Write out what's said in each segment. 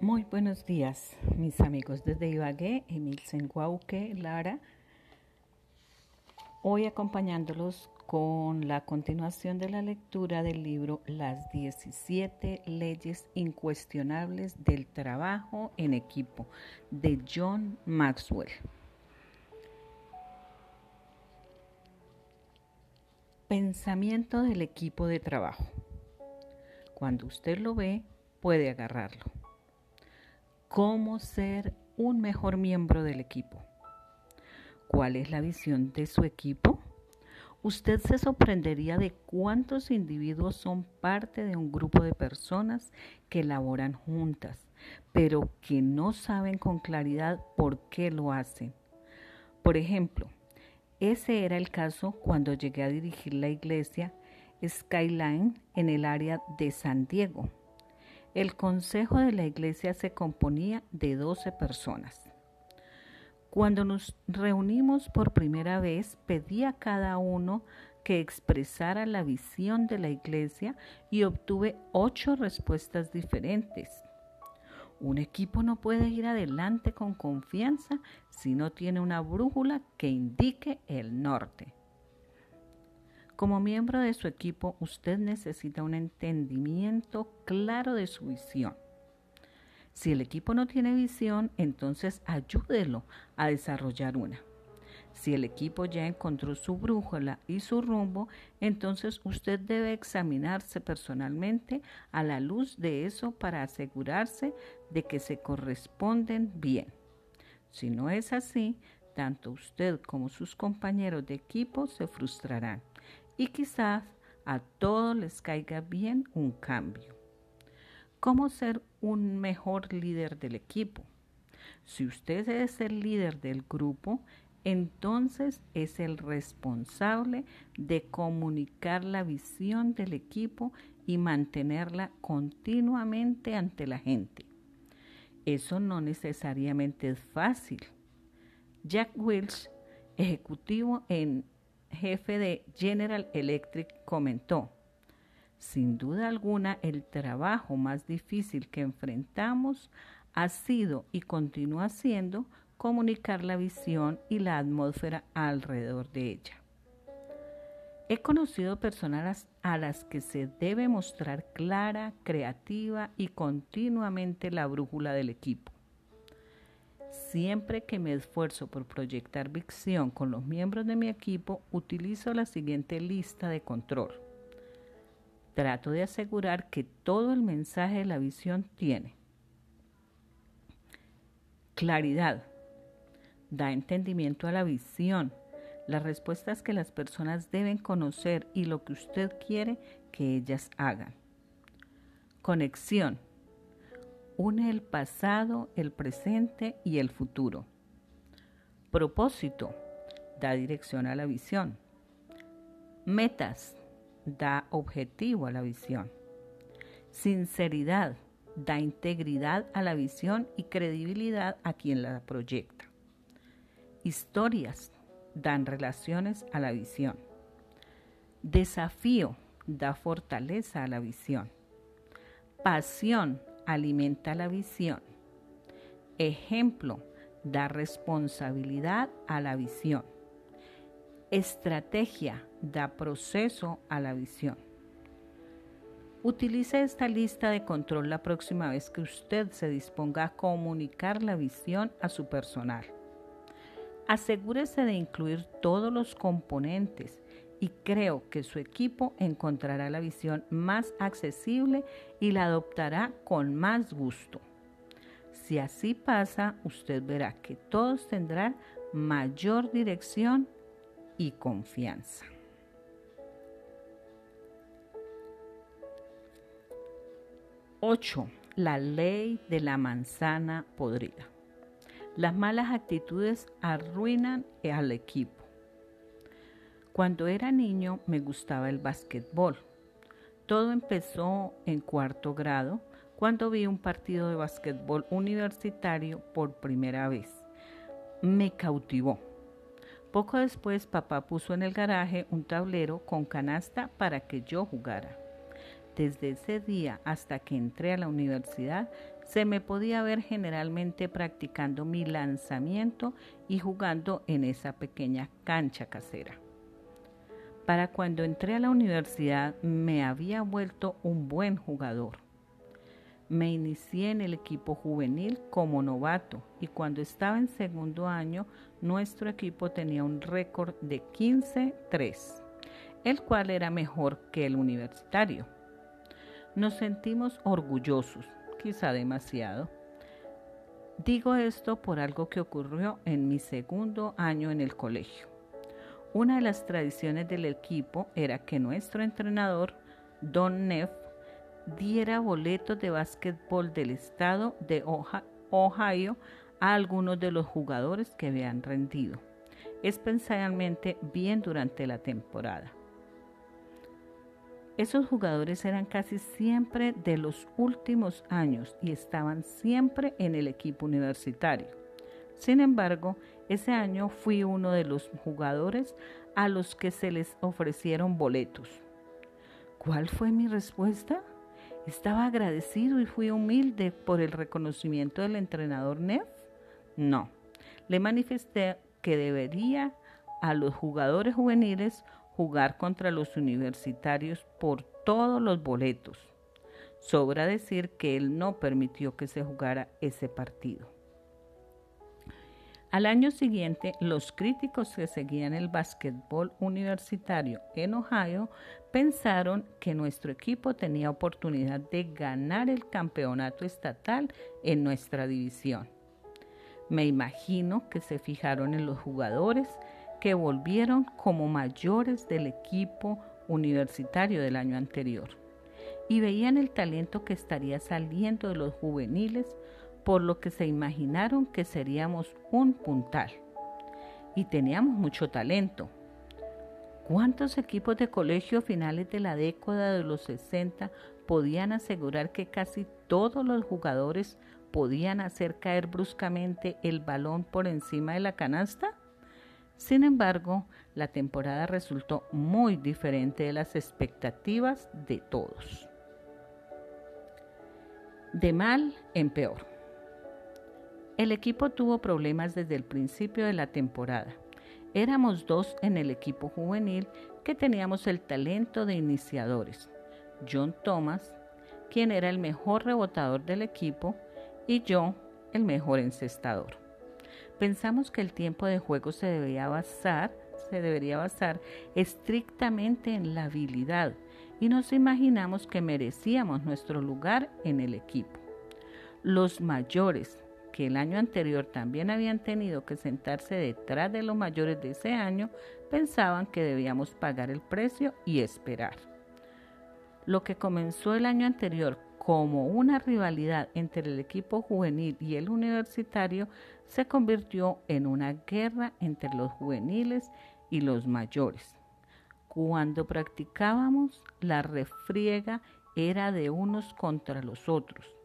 Muy buenos días, mis amigos desde Ibagué, Emil Senguauque, Lara. Hoy acompañándolos con la continuación de la lectura del libro Las 17 leyes incuestionables del trabajo en equipo de John Maxwell. Pensamiento del equipo de trabajo. Cuando usted lo ve, puede agarrarlo cómo ser un mejor miembro del equipo. ¿Cuál es la visión de su equipo? Usted se sorprendería de cuántos individuos son parte de un grupo de personas que laboran juntas, pero que no saben con claridad por qué lo hacen. Por ejemplo, ese era el caso cuando llegué a dirigir la iglesia Skyline en el área de San Diego. El consejo de la iglesia se componía de 12 personas. Cuando nos reunimos por primera vez, pedí a cada uno que expresara la visión de la iglesia y obtuve ocho respuestas diferentes. Un equipo no puede ir adelante con confianza si no tiene una brújula que indique el norte. Como miembro de su equipo, usted necesita un entendimiento claro de su visión. Si el equipo no tiene visión, entonces ayúdelo a desarrollar una. Si el equipo ya encontró su brújula y su rumbo, entonces usted debe examinarse personalmente a la luz de eso para asegurarse de que se corresponden bien. Si no es así, tanto usted como sus compañeros de equipo se frustrarán y quizás a todos les caiga bien un cambio. ¿Cómo ser un mejor líder del equipo? Si usted es el líder del grupo, entonces es el responsable de comunicar la visión del equipo y mantenerla continuamente ante la gente. Eso no necesariamente es fácil. Jack Welch, ejecutivo en jefe de General Electric, comentó, sin duda alguna el trabajo más difícil que enfrentamos ha sido y continúa siendo comunicar la visión y la atmósfera alrededor de ella. He conocido personas a las que se debe mostrar clara, creativa y continuamente la brújula del equipo. Siempre que me esfuerzo por proyectar visión con los miembros de mi equipo, utilizo la siguiente lista de control. Trato de asegurar que todo el mensaje de la visión tiene claridad, da entendimiento a la visión, las respuestas que las personas deben conocer y lo que usted quiere que ellas hagan. Conexión une el pasado, el presente y el futuro. Propósito, da dirección a la visión. Metas, da objetivo a la visión. Sinceridad, da integridad a la visión y credibilidad a quien la proyecta. Historias, dan relaciones a la visión. Desafío, da fortaleza a la visión. Pasión, alimenta la visión. Ejemplo, da responsabilidad a la visión. Estrategia, da proceso a la visión. Utilice esta lista de control la próxima vez que usted se disponga a comunicar la visión a su personal. Asegúrese de incluir todos los componentes y creo que su equipo encontrará la visión más accesible y la adoptará con más gusto. Si así pasa, usted verá que todos tendrán mayor dirección y confianza. Ocho, La ley de la manzana podrida. Las malas actitudes arruinan al equipo. Cuando era niño me gustaba el básquetbol. Todo empezó en cuarto grado cuando vi un partido de básquetbol universitario por primera vez. Me cautivó. Poco después papá puso en el garaje un tablero con canasta para que yo jugara. Desde ese día hasta que entré a la universidad, se me podía ver generalmente practicando mi lanzamiento y jugando en esa pequeña cancha casera. Para cuando entré a la universidad me había vuelto un buen jugador. Me inicié en el equipo juvenil como novato y cuando estaba en segundo año nuestro equipo tenía un récord de 15-3, el cual era mejor que el universitario. Nos sentimos orgullosos, quizá demasiado. Digo esto por algo que ocurrió en mi segundo año en el colegio. Una de las tradiciones del equipo era que nuestro entrenador, Don Neff, diera boletos de básquetbol del estado de Ohio a algunos de los jugadores que habían rendido, especialmente bien durante la temporada. Esos jugadores eran casi siempre de los últimos años y estaban siempre en el equipo universitario. Sin embargo, ese año fui uno de los jugadores a los que se les ofrecieron boletos. ¿Cuál fue mi respuesta? ¿Estaba agradecido y fui humilde por el reconocimiento del entrenador Neff? No. Le manifesté que debería a los jugadores juveniles jugar contra los universitarios por todos los boletos. Sobra decir que él no permitió que se jugara ese partido. Al año siguiente, los críticos que seguían el básquetbol universitario en Ohio pensaron que nuestro equipo tenía oportunidad de ganar el campeonato estatal en nuestra división. Me imagino que se fijaron en los jugadores que volvieron como mayores del equipo universitario del año anterior y veían el talento que estaría saliendo de los juveniles por lo que se imaginaron que seríamos un puntal. Y teníamos mucho talento. ¿Cuántos equipos de colegio finales de la década de los 60 podían asegurar que casi todos los jugadores podían hacer caer bruscamente el balón por encima de la canasta? Sin embargo, la temporada resultó muy diferente de las expectativas de todos. De mal en peor. El equipo tuvo problemas desde el principio de la temporada. Éramos dos en el equipo juvenil que teníamos el talento de iniciadores. John Thomas, quien era el mejor rebotador del equipo, y yo, el mejor encestador. Pensamos que el tiempo de juego se debería basar, se debería basar estrictamente en la habilidad y nos imaginamos que merecíamos nuestro lugar en el equipo. Los mayores, que el año anterior también habían tenido que sentarse detrás de los mayores de ese año, pensaban que debíamos pagar el precio y esperar. Lo que comenzó el año anterior como una rivalidad entre el equipo juvenil y el universitario se convirtió en una guerra entre los juveniles y los mayores. Cuando practicábamos, la refriega era de unos contra los otros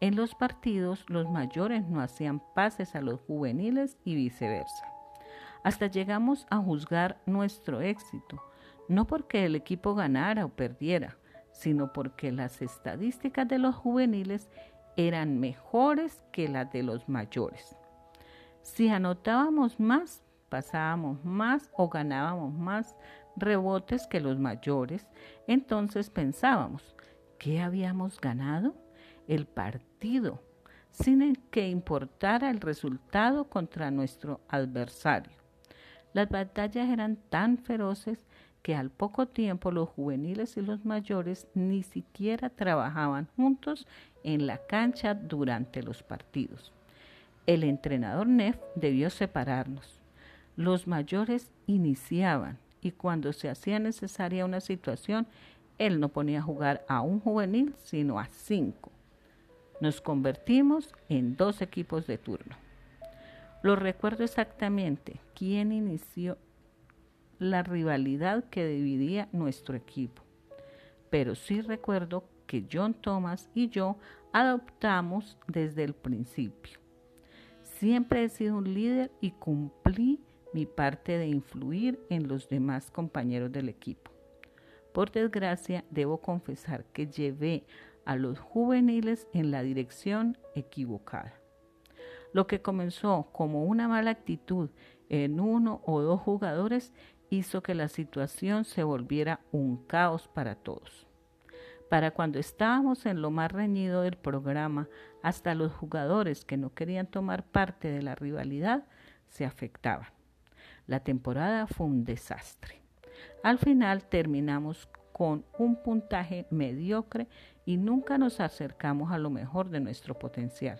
en los partidos, los mayores no hacían pases a los juveniles y viceversa. Hasta llegamos a juzgar nuestro éxito, no porque el equipo ganara o perdiera, sino porque las estadísticas de los juveniles eran mejores que las de los mayores. Si anotábamos más, pasábamos más o ganábamos más rebotes que los mayores, entonces pensábamos, ¿qué habíamos ganado? El partido, sin que importara el resultado contra nuestro adversario. Las batallas eran tan feroces que al poco tiempo los juveniles y los mayores ni siquiera trabajaban juntos en la cancha durante los partidos. El entrenador Neff debió separarnos. Los mayores iniciaban y cuando se hacía necesaria una situación, él no ponía a jugar a un juvenil, sino a cinco nos convertimos en dos equipos de turno. Lo recuerdo exactamente quién inició la rivalidad que dividía nuestro equipo, pero sí recuerdo que John Thomas y yo adoptamos desde el principio. Siempre he sido un líder y cumplí mi parte de influir en los demás compañeros del equipo. Por desgracia, debo confesar que llevé a los juveniles en la dirección equivocada. Lo que comenzó como una mala actitud en uno o dos jugadores hizo que la situación se volviera un caos para todos. Para cuando estábamos en lo más reñido del programa, hasta los jugadores que no querían tomar parte de la rivalidad se afectaban. La temporada fue un desastre. Al final terminamos con un puntaje mediocre y nunca nos acercamos a lo mejor de nuestro potencial.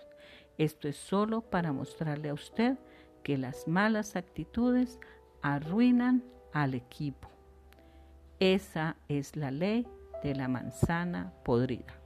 Esto es solo para mostrarle a usted que las malas actitudes arruinan al equipo. Esa es la ley de la manzana podrida.